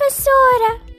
professora!